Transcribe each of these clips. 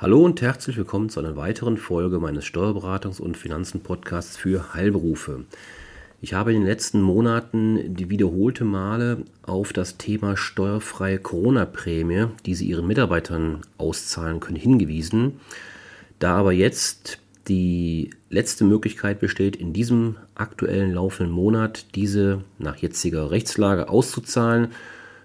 Hallo und herzlich willkommen zu einer weiteren Folge meines Steuerberatungs- und Finanzen-Podcasts für Heilberufe. Ich habe in den letzten Monaten die wiederholte Male auf das Thema steuerfreie Corona-Prämie, die Sie Ihren Mitarbeitern auszahlen können, hingewiesen. Da aber jetzt die letzte Möglichkeit besteht, in diesem aktuellen laufenden Monat diese nach jetziger Rechtslage auszuzahlen,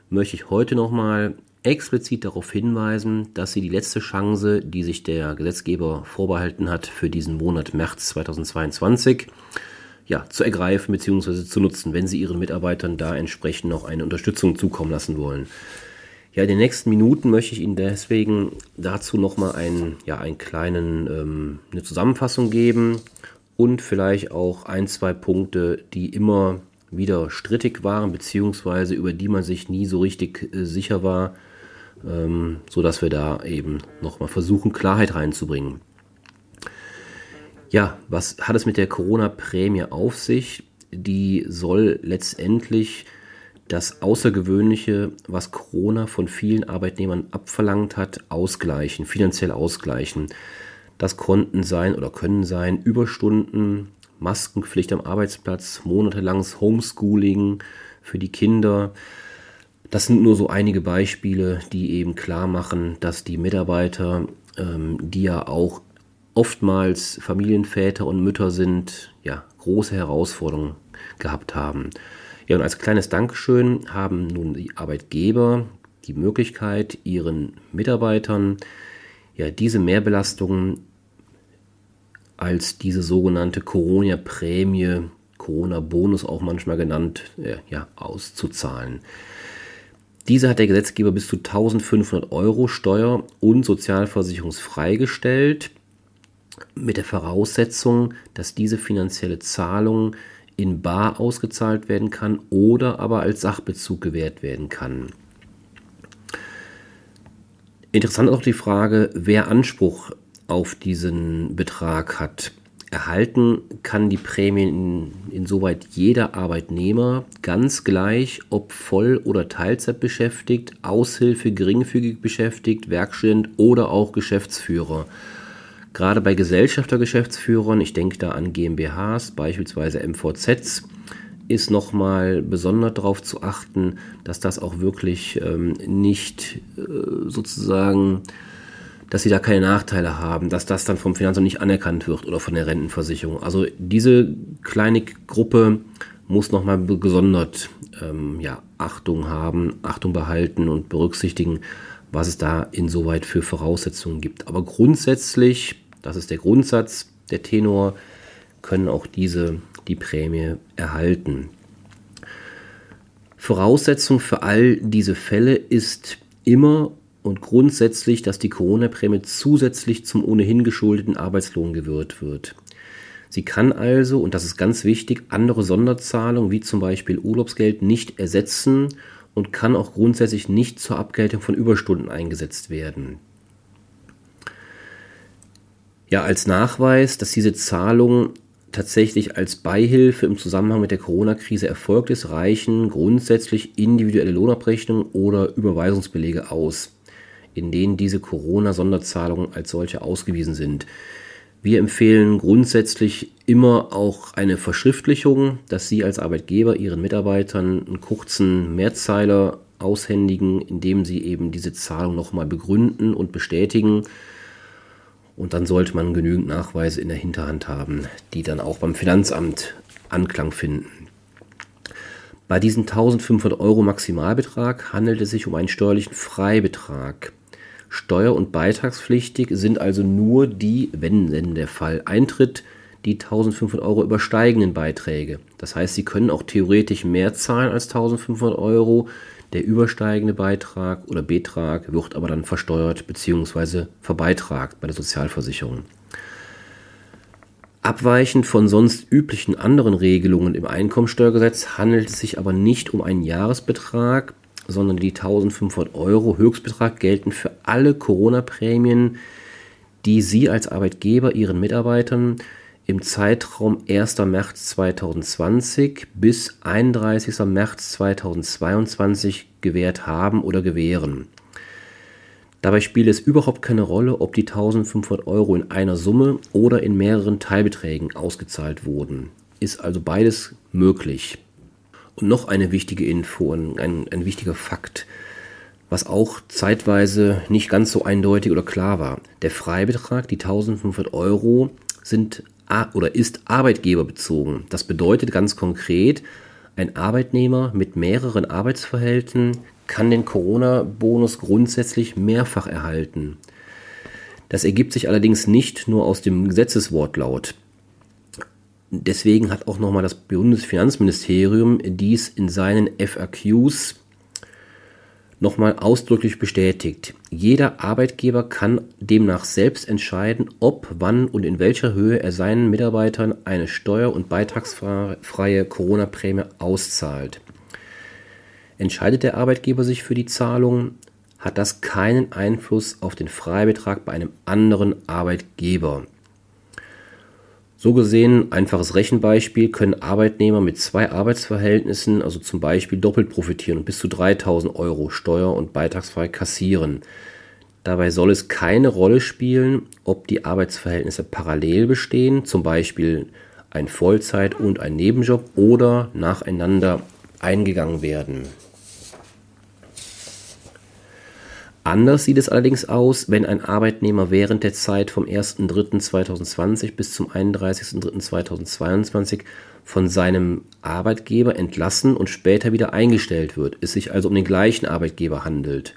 möchte ich heute nochmal explizit darauf hinweisen, dass sie die letzte Chance, die sich der Gesetzgeber vorbehalten hat für diesen Monat März 2022, ja, zu ergreifen bzw. zu nutzen, wenn sie ihren Mitarbeitern da entsprechend noch eine Unterstützung zukommen lassen wollen. Ja, in den nächsten Minuten möchte ich Ihnen deswegen dazu nochmal einen, ja, einen kleinen, ähm, eine Zusammenfassung geben und vielleicht auch ein, zwei Punkte, die immer wieder strittig waren, beziehungsweise über die man sich nie so richtig äh, sicher war, ähm, sodass wir da eben nochmal versuchen, Klarheit reinzubringen. Ja, was hat es mit der Corona-Prämie auf sich? Die soll letztendlich das Außergewöhnliche, was Corona von vielen Arbeitnehmern abverlangt hat, ausgleichen, finanziell ausgleichen. Das konnten sein oder können sein Überstunden, Maskenpflicht am Arbeitsplatz, monatelanges Homeschooling für die Kinder. Das sind nur so einige Beispiele, die eben klar machen, dass die Mitarbeiter, ähm, die ja auch oftmals Familienväter und Mütter sind, ja, große Herausforderungen gehabt haben. Ja, und als kleines Dankeschön haben nun die Arbeitgeber die Möglichkeit, ihren Mitarbeitern ja diese Mehrbelastungen als diese sogenannte Corona-Prämie, Corona-Bonus auch manchmal genannt, äh, ja, auszuzahlen. Diese hat der Gesetzgeber bis zu 1500 Euro steuer- und sozialversicherungsfrei gestellt, mit der Voraussetzung, dass diese finanzielle Zahlung in Bar ausgezahlt werden kann oder aber als Sachbezug gewährt werden kann. Interessant ist auch die Frage, wer Anspruch auf diesen Betrag hat. Erhalten kann die Prämien insoweit jeder Arbeitnehmer, ganz gleich, ob Voll- oder Teilzeit beschäftigt, Aushilfe, geringfügig beschäftigt, Werkstudent oder auch Geschäftsführer. Gerade bei Gesellschaftergeschäftsführern, ich denke da an GmbHs, beispielsweise MVZs, ist nochmal besonders darauf zu achten, dass das auch wirklich ähm, nicht äh, sozusagen, dass sie da keine Nachteile haben, dass das dann vom Finanzamt nicht anerkannt wird oder von der Rentenversicherung. Also diese kleine Gruppe muss nochmal gesondert ähm, ja, Achtung haben, Achtung behalten und berücksichtigen, was es da insoweit für Voraussetzungen gibt. Aber grundsätzlich das ist der Grundsatz, der Tenor, können auch diese die Prämie erhalten. Voraussetzung für all diese Fälle ist immer und grundsätzlich, dass die Corona-Prämie zusätzlich zum ohnehin geschuldeten Arbeitslohn gewährt wird. Sie kann also, und das ist ganz wichtig, andere Sonderzahlungen wie zum Beispiel Urlaubsgeld nicht ersetzen und kann auch grundsätzlich nicht zur Abgeltung von Überstunden eingesetzt werden. Ja, als Nachweis, dass diese Zahlung tatsächlich als Beihilfe im Zusammenhang mit der Corona-Krise erfolgt ist, reichen grundsätzlich individuelle Lohnabrechnungen oder Überweisungsbelege aus, in denen diese Corona-Sonderzahlungen als solche ausgewiesen sind. Wir empfehlen grundsätzlich immer auch eine Verschriftlichung, dass Sie als Arbeitgeber Ihren Mitarbeitern einen kurzen Mehrzeiler aushändigen, indem Sie eben diese Zahlung nochmal begründen und bestätigen und dann sollte man genügend Nachweise in der Hinterhand haben, die dann auch beim Finanzamt Anklang finden. Bei diesem 1500 Euro Maximalbetrag handelt es sich um einen steuerlichen Freibetrag. Steuer- und beitragspflichtig sind also nur die, wenn denn der Fall eintritt, die 1500 Euro übersteigenden Beiträge. Das heißt, Sie können auch theoretisch mehr zahlen als 1500 Euro, der übersteigende Beitrag oder Betrag wird aber dann versteuert bzw. verbeitragt bei der Sozialversicherung. Abweichend von sonst üblichen anderen Regelungen im Einkommensteuergesetz handelt es sich aber nicht um einen Jahresbetrag, sondern die 1500 Euro Höchstbetrag gelten für alle Corona-Prämien, die Sie als Arbeitgeber Ihren Mitarbeitern im Zeitraum 1. März 2020 bis 31. März 2022 gewährt haben oder gewähren. Dabei spielt es überhaupt keine Rolle, ob die 1500 Euro in einer Summe oder in mehreren Teilbeträgen ausgezahlt wurden. Ist also beides möglich. Und noch eine wichtige Info, ein, ein wichtiger Fakt, was auch zeitweise nicht ganz so eindeutig oder klar war. Der Freibetrag, die 1500 Euro, sind oder ist arbeitgeberbezogen. Das bedeutet ganz konkret, ein Arbeitnehmer mit mehreren Arbeitsverhältnissen kann den Corona-Bonus grundsätzlich mehrfach erhalten. Das ergibt sich allerdings nicht nur aus dem Gesetzeswortlaut. Deswegen hat auch nochmal das Bundesfinanzministerium dies in seinen FAQs nochmal ausdrücklich bestätigt. Jeder Arbeitgeber kann demnach selbst entscheiden, ob, wann und in welcher Höhe er seinen Mitarbeitern eine steuer- und beitragsfreie Corona-Prämie auszahlt. Entscheidet der Arbeitgeber sich für die Zahlung, hat das keinen Einfluss auf den Freibetrag bei einem anderen Arbeitgeber. So gesehen, einfaches Rechenbeispiel, können Arbeitnehmer mit zwei Arbeitsverhältnissen, also zum Beispiel doppelt profitieren und bis zu 3000 Euro steuer- und beitragsfrei kassieren. Dabei soll es keine Rolle spielen, ob die Arbeitsverhältnisse parallel bestehen, zum Beispiel ein Vollzeit- und ein Nebenjob oder nacheinander eingegangen werden. Anders sieht es allerdings aus, wenn ein Arbeitnehmer während der Zeit vom 1.3.2020 bis zum 31.3.2022 von seinem Arbeitgeber entlassen und später wieder eingestellt wird, es sich also um den gleichen Arbeitgeber handelt.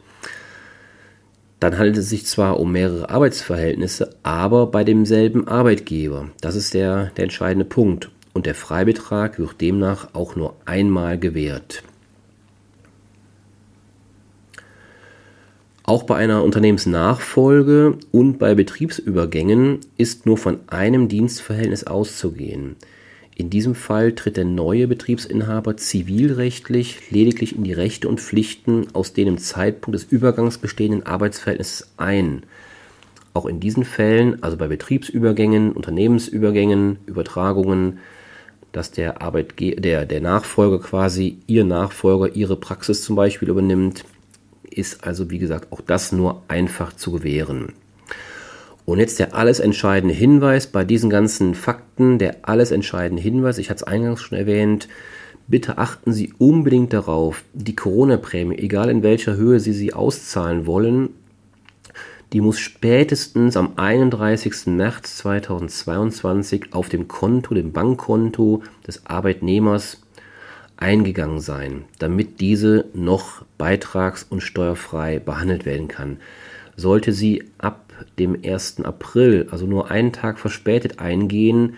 Dann handelt es sich zwar um mehrere Arbeitsverhältnisse, aber bei demselben Arbeitgeber. Das ist der, der entscheidende Punkt. Und der Freibetrag wird demnach auch nur einmal gewährt. Auch bei einer Unternehmensnachfolge und bei Betriebsübergängen ist nur von einem Dienstverhältnis auszugehen. In diesem Fall tritt der neue Betriebsinhaber zivilrechtlich lediglich in die Rechte und Pflichten aus den im Zeitpunkt des Übergangs bestehenden Arbeitsverhältnisses ein. Auch in diesen Fällen, also bei Betriebsübergängen, Unternehmensübergängen, Übertragungen, dass der, Arbeitge der, der Nachfolger quasi, ihr Nachfolger ihre Praxis zum Beispiel übernimmt, ist also, wie gesagt, auch das nur einfach zu gewähren. Und jetzt der alles entscheidende Hinweis bei diesen ganzen Fakten, der alles entscheidende Hinweis, ich hatte es eingangs schon erwähnt, bitte achten Sie unbedingt darauf, die Corona-Prämie, egal in welcher Höhe Sie sie auszahlen wollen, die muss spätestens am 31. März 2022 auf dem Konto, dem Bankkonto des Arbeitnehmers eingegangen sein, damit diese noch beitrags- und steuerfrei behandelt werden kann. Sollte sie ab dem 1. April, also nur einen Tag verspätet eingehen,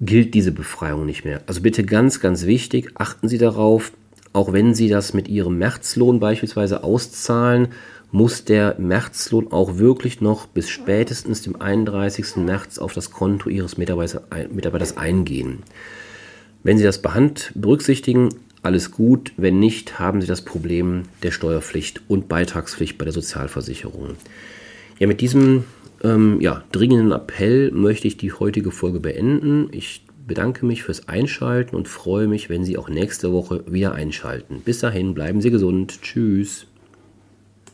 gilt diese Befreiung nicht mehr. Also bitte ganz, ganz wichtig, achten Sie darauf, auch wenn Sie das mit Ihrem Märzlohn beispielsweise auszahlen, muss der Märzlohn auch wirklich noch bis spätestens dem 31. März auf das Konto Ihres Mitarbeiters eingehen. Wenn Sie das Behand berücksichtigen, alles gut. Wenn nicht, haben Sie das Problem der Steuerpflicht und Beitragspflicht bei der Sozialversicherung. Ja, mit diesem ähm, ja, dringenden Appell möchte ich die heutige Folge beenden. Ich bedanke mich fürs Einschalten und freue mich, wenn Sie auch nächste Woche wieder einschalten. Bis dahin, bleiben Sie gesund. Tschüss.